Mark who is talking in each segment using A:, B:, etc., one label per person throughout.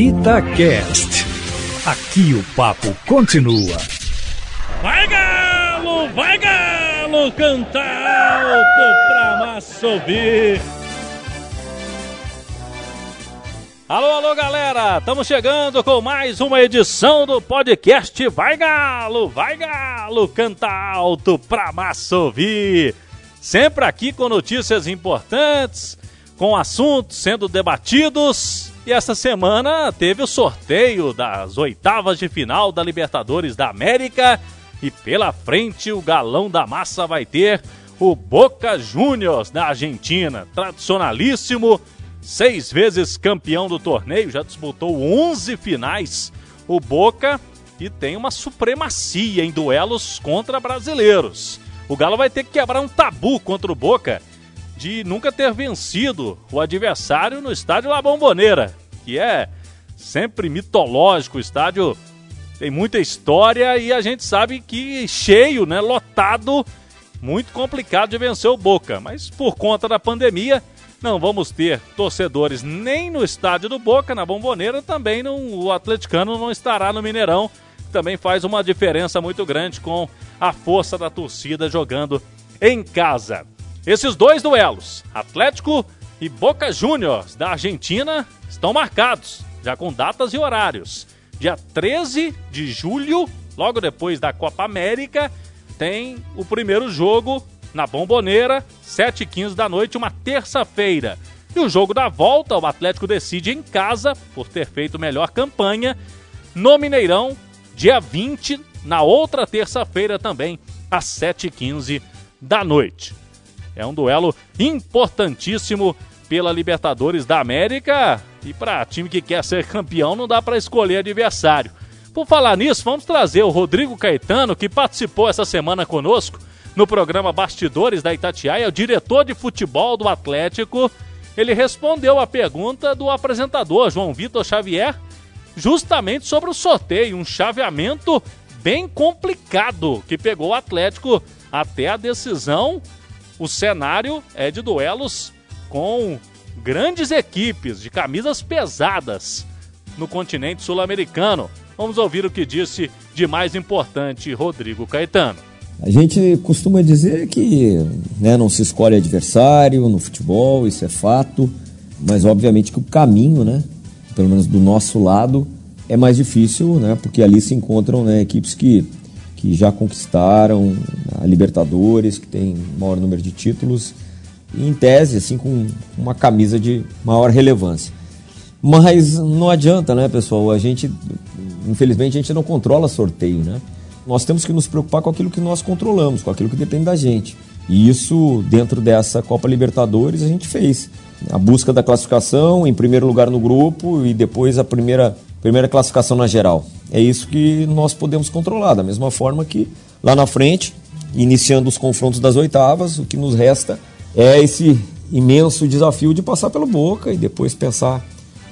A: Itacast. Aqui o papo continua.
B: Vai galo, vai galo, canta alto pra massa ouvir. Alô, alô, galera! Estamos chegando com mais uma edição do podcast Vai Galo, Vai Galo, canta alto pra massa ouvir. Sempre aqui com notícias importantes, com assuntos sendo debatidos. E essa semana teve o sorteio das oitavas de final da Libertadores da América. E pela frente o galão da massa vai ter o Boca Juniors da Argentina, tradicionalíssimo seis vezes campeão do torneio, já disputou 11 finais. O Boca e tem uma supremacia em duelos contra brasileiros. O Galo vai ter que quebrar um tabu contra o Boca de nunca ter vencido o adversário no estádio La Bombonera, é sempre mitológico. O estádio tem muita história e a gente sabe que cheio, né, lotado, muito complicado de vencer o Boca. Mas por conta da pandemia, não vamos ter torcedores nem no estádio do Boca, na Bomboneira, também no, o atleticano não estará no Mineirão. Também faz uma diferença muito grande com a força da torcida jogando em casa. Esses dois duelos, Atlético e Boca Juniors da Argentina, estão marcados, já com datas e horários. Dia 13 de julho, logo depois da Copa América, tem o primeiro jogo na Bomboneira, 7h15 da noite, uma terça-feira. E o jogo da volta, o Atlético decide em casa, por ter feito melhor campanha, no Mineirão, dia 20, na outra terça-feira também, às 7h15 da noite. É um duelo importantíssimo pela Libertadores da América e para time que quer ser campeão não dá para escolher adversário. Por falar nisso, vamos trazer o Rodrigo Caetano, que participou essa semana conosco no programa Bastidores da Itatiaia, o diretor de futebol do Atlético, ele respondeu a pergunta do apresentador João Vitor Xavier, justamente sobre o sorteio, um chaveamento bem complicado que pegou o Atlético até a decisão. O cenário é de duelos com grandes equipes de camisas pesadas no continente sul-americano. Vamos ouvir o que disse de mais importante Rodrigo Caetano.
C: A gente costuma dizer que né, não se escolhe adversário no futebol, isso é fato, mas obviamente que o caminho, né, pelo menos do nosso lado, é mais difícil, né, porque ali se encontram né, equipes que, que já conquistaram a Libertadores, que tem maior número de títulos, em tese, assim, com uma camisa de maior relevância. Mas não adianta, né, pessoal? A gente, infelizmente, a gente não controla sorteio, né? nós temos que nos preocupar com aquilo que nós controlamos, com aquilo que depende da gente. E isso, dentro dessa Copa Libertadores, a gente fez. A busca da classificação, em primeiro lugar no grupo e depois a primeira, primeira classificação na geral. É isso que nós podemos controlar, da mesma forma que lá na frente, iniciando os confrontos das oitavas, o que nos resta é esse imenso desafio de passar pelo Boca e depois pensar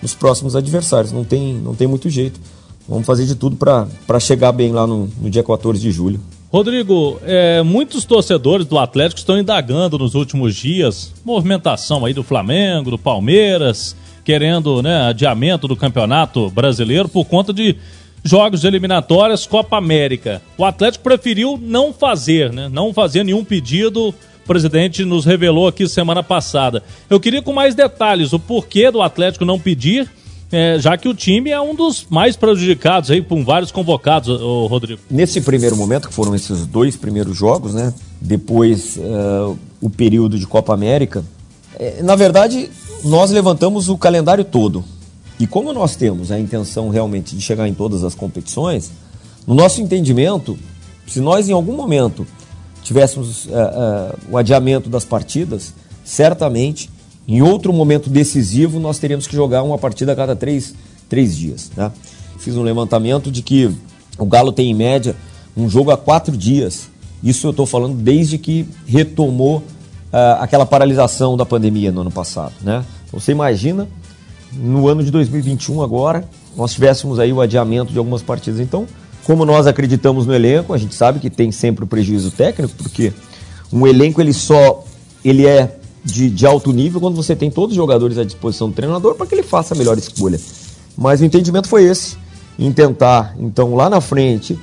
C: nos próximos adversários. Não tem, não tem muito jeito. Vamos fazer de tudo para chegar bem lá no, no, dia 14 de julho.
B: Rodrigo, é, muitos torcedores do Atlético estão indagando nos últimos dias movimentação aí do Flamengo, do Palmeiras, querendo né, adiamento do campeonato brasileiro por conta de jogos eliminatórias Copa América. O Atlético preferiu não fazer, né, não fazer nenhum pedido. O presidente nos revelou aqui semana passada. Eu queria com mais detalhes o porquê do Atlético não pedir é, já que o time é um dos mais prejudicados aí com vários convocados, o Rodrigo.
C: Nesse primeiro momento, que foram esses dois primeiros jogos, né? Depois uh, o período de Copa América, é, na verdade, nós levantamos o calendário todo. E como nós temos a intenção realmente de chegar em todas as competições, no nosso entendimento, se nós em algum momento tivéssemos uh, uh, o adiamento das partidas, certamente em outro momento decisivo, nós teríamos que jogar uma partida a cada três, três dias. Né? Fiz um levantamento de que o Galo tem, em média, um jogo a quatro dias. Isso eu estou falando desde que retomou uh, aquela paralisação da pandemia no ano passado. Né? Então, você imagina, no ano de 2021 agora, nós tivéssemos aí o adiamento de algumas partidas. Então, como nós acreditamos no elenco, a gente sabe que tem sempre o prejuízo técnico, porque um elenco ele só ele é de, de alto nível quando você tem todos os jogadores à disposição do treinador para que ele faça a melhor escolha. Mas o entendimento foi esse, em tentar, então, lá na frente,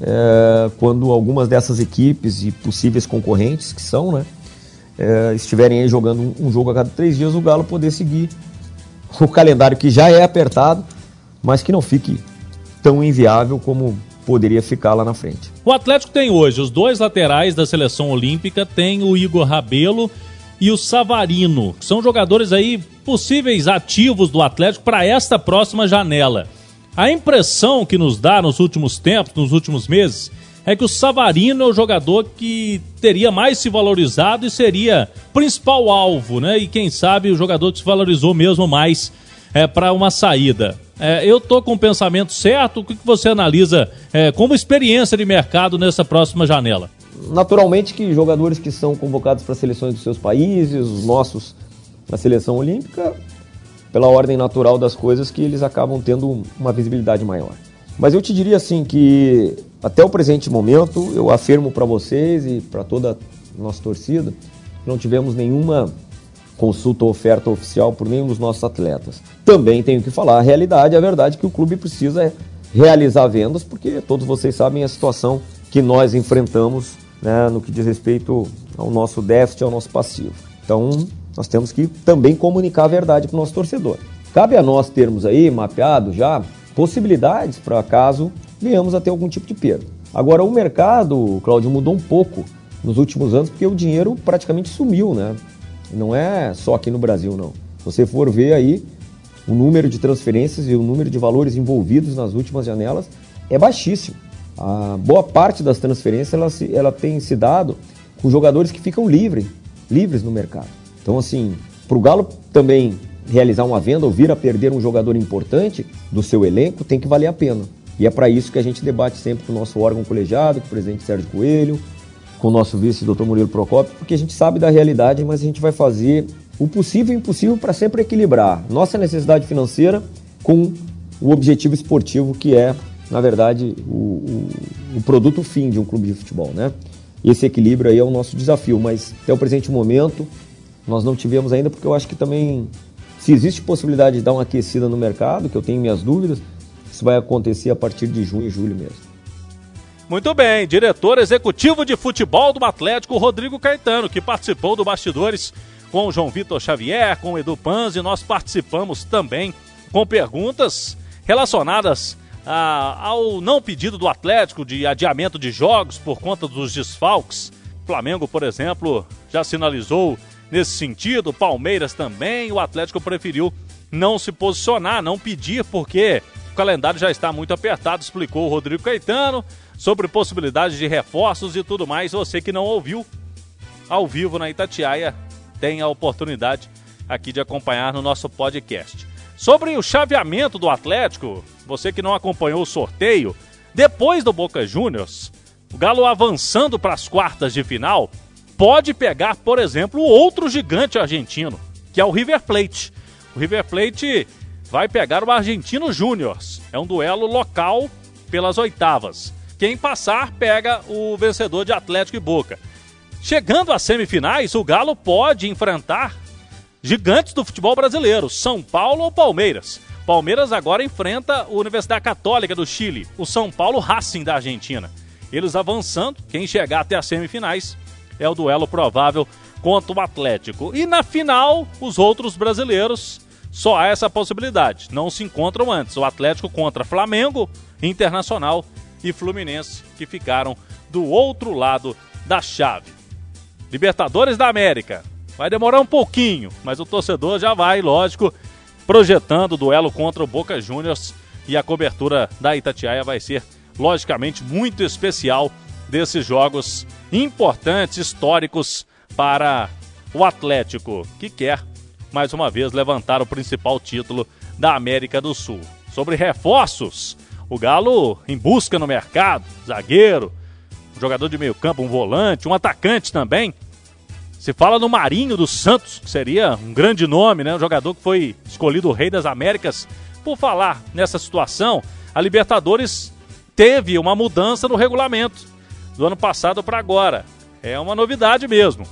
C: é, quando algumas dessas equipes e possíveis concorrentes, que são, né, é, estiverem aí jogando um, um jogo a cada três dias, o Galo poder seguir o calendário que já é apertado, mas que não fique tão inviável como poderia ficar lá na frente.
B: O Atlético tem hoje os dois laterais da seleção olímpica, tem o Igor Rabelo e o Savarino, que são jogadores aí possíveis ativos do Atlético para esta próxima janela. A impressão que nos dá nos últimos tempos, nos últimos meses, é que o Savarino é o jogador que teria mais se valorizado e seria principal alvo, né? E quem sabe o jogador que se valorizou mesmo mais é, para uma saída. É, eu tô com o pensamento certo. O que, que você analisa é, como experiência de mercado nessa próxima janela?
C: Naturalmente que jogadores que são convocados para seleções dos seus países, os nossos na seleção olímpica, pela ordem natural das coisas, que eles acabam tendo uma visibilidade maior. Mas eu te diria assim que até o presente momento eu afirmo para vocês e para toda a nossa torcida não tivemos nenhuma consulta ou oferta oficial por nenhum dos nossos atletas. Também tenho que falar a realidade, a verdade que o clube precisa realizar vendas, porque todos vocês sabem a situação que nós enfrentamos né, no que diz respeito ao nosso déficit, ao nosso passivo. Então, nós temos que também comunicar a verdade para o nosso torcedor. Cabe a nós termos aí mapeado já possibilidades para caso venhamos a ter algum tipo de perda. Agora, o mercado, Cláudio, mudou um pouco nos últimos anos porque o dinheiro praticamente sumiu, né? Não é só aqui no Brasil, não. Se você for ver aí, o número de transferências e o número de valores envolvidos nas últimas janelas é baixíssimo. A boa parte das transferências ela, ela tem se dado com jogadores que ficam livres, livres no mercado. Então, assim, para o Galo também realizar uma venda ou vir a perder um jogador importante do seu elenco, tem que valer a pena. E é para isso que a gente debate sempre com o nosso órgão colegiado, com o presidente Sérgio Coelho, com o nosso vice, doutor Murilo Procópio, porque a gente sabe da realidade, mas a gente vai fazer o possível e impossível para sempre equilibrar nossa necessidade financeira com o objetivo esportivo, que é, na verdade, o, o, o produto fim de um clube de futebol, né? Esse equilíbrio aí é o nosso desafio, mas até o presente momento nós não tivemos ainda, porque eu acho que também, se existe possibilidade de dar uma aquecida no mercado, que eu tenho minhas dúvidas, isso vai acontecer a partir de junho e julho mesmo.
B: Muito bem, diretor executivo de futebol do Atlético, Rodrigo Caetano, que participou do Bastidores com o João Vitor Xavier, com o Edu Panzi, nós participamos também com perguntas relacionadas ah, ao não pedido do Atlético de adiamento de jogos por conta dos desfalques. Flamengo, por exemplo, já sinalizou nesse sentido, Palmeiras também. O Atlético preferiu não se posicionar, não pedir, porque o calendário já está muito apertado, explicou o Rodrigo Caetano sobre possibilidades de reforços e tudo mais. Você que não ouviu ao vivo na Itatiaia tem a oportunidade aqui de acompanhar no nosso podcast. Sobre o chaveamento do Atlético, você que não acompanhou o sorteio, depois do Boca Juniors, o Galo avançando para as quartas de final, pode pegar, por exemplo, outro gigante argentino, que é o River Plate. O River Plate vai pegar o Argentino Júnior. É um duelo local pelas oitavas. Quem passar pega o vencedor de Atlético e Boca. Chegando às semifinais, o Galo pode enfrentar gigantes do futebol brasileiro, São Paulo ou Palmeiras. Palmeiras agora enfrenta a Universidade Católica do Chile, o São Paulo Racing da Argentina. Eles avançando, quem chegar até as semifinais é o duelo provável contra o Atlético. E na final, os outros brasileiros, só há essa possibilidade. Não se encontram antes. O Atlético contra Flamengo, Internacional e Fluminense, que ficaram do outro lado da chave. Libertadores da América. Vai demorar um pouquinho, mas o torcedor já vai, lógico, projetando o duelo contra o Boca Juniors e a cobertura da Itatiaia vai ser, logicamente, muito especial desses jogos importantes, históricos para o Atlético, que quer mais uma vez levantar o principal título da América do Sul. Sobre reforços, o Galo em busca no mercado, zagueiro, um jogador de meio campo, um volante, um atacante também. Se fala no Marinho dos Santos, que seria um grande nome, né? Um jogador que foi escolhido o Rei das Américas. Por falar nessa situação, a Libertadores teve uma mudança no regulamento do ano passado para agora. É uma novidade mesmo.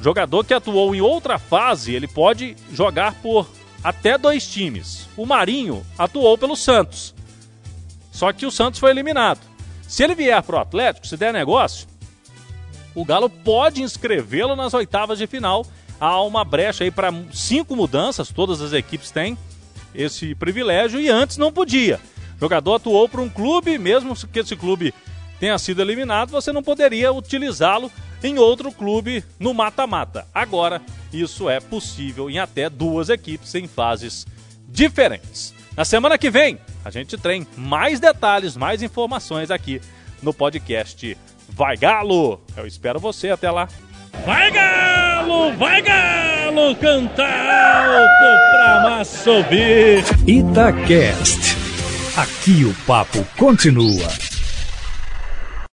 B: Jogador que atuou em outra fase, ele pode jogar por até dois times. O Marinho atuou pelo Santos. Só que o Santos foi eliminado. Se ele vier para o Atlético, se der negócio, o Galo pode inscrevê-lo nas oitavas de final. Há uma brecha aí para cinco mudanças, todas as equipes têm esse privilégio e antes não podia. O jogador atuou para um clube, mesmo que esse clube tenha sido eliminado, você não poderia utilizá-lo em outro clube no mata-mata. Agora, isso é possível em até duas equipes em fases diferentes. Na semana que vem, a gente tem mais detalhes, mais informações aqui no podcast Vai Galo! Eu espero você até lá. Vai Galo! Vai Galo! Cantar alto pra massa ouvir!
A: Itacast. Aqui o papo continua.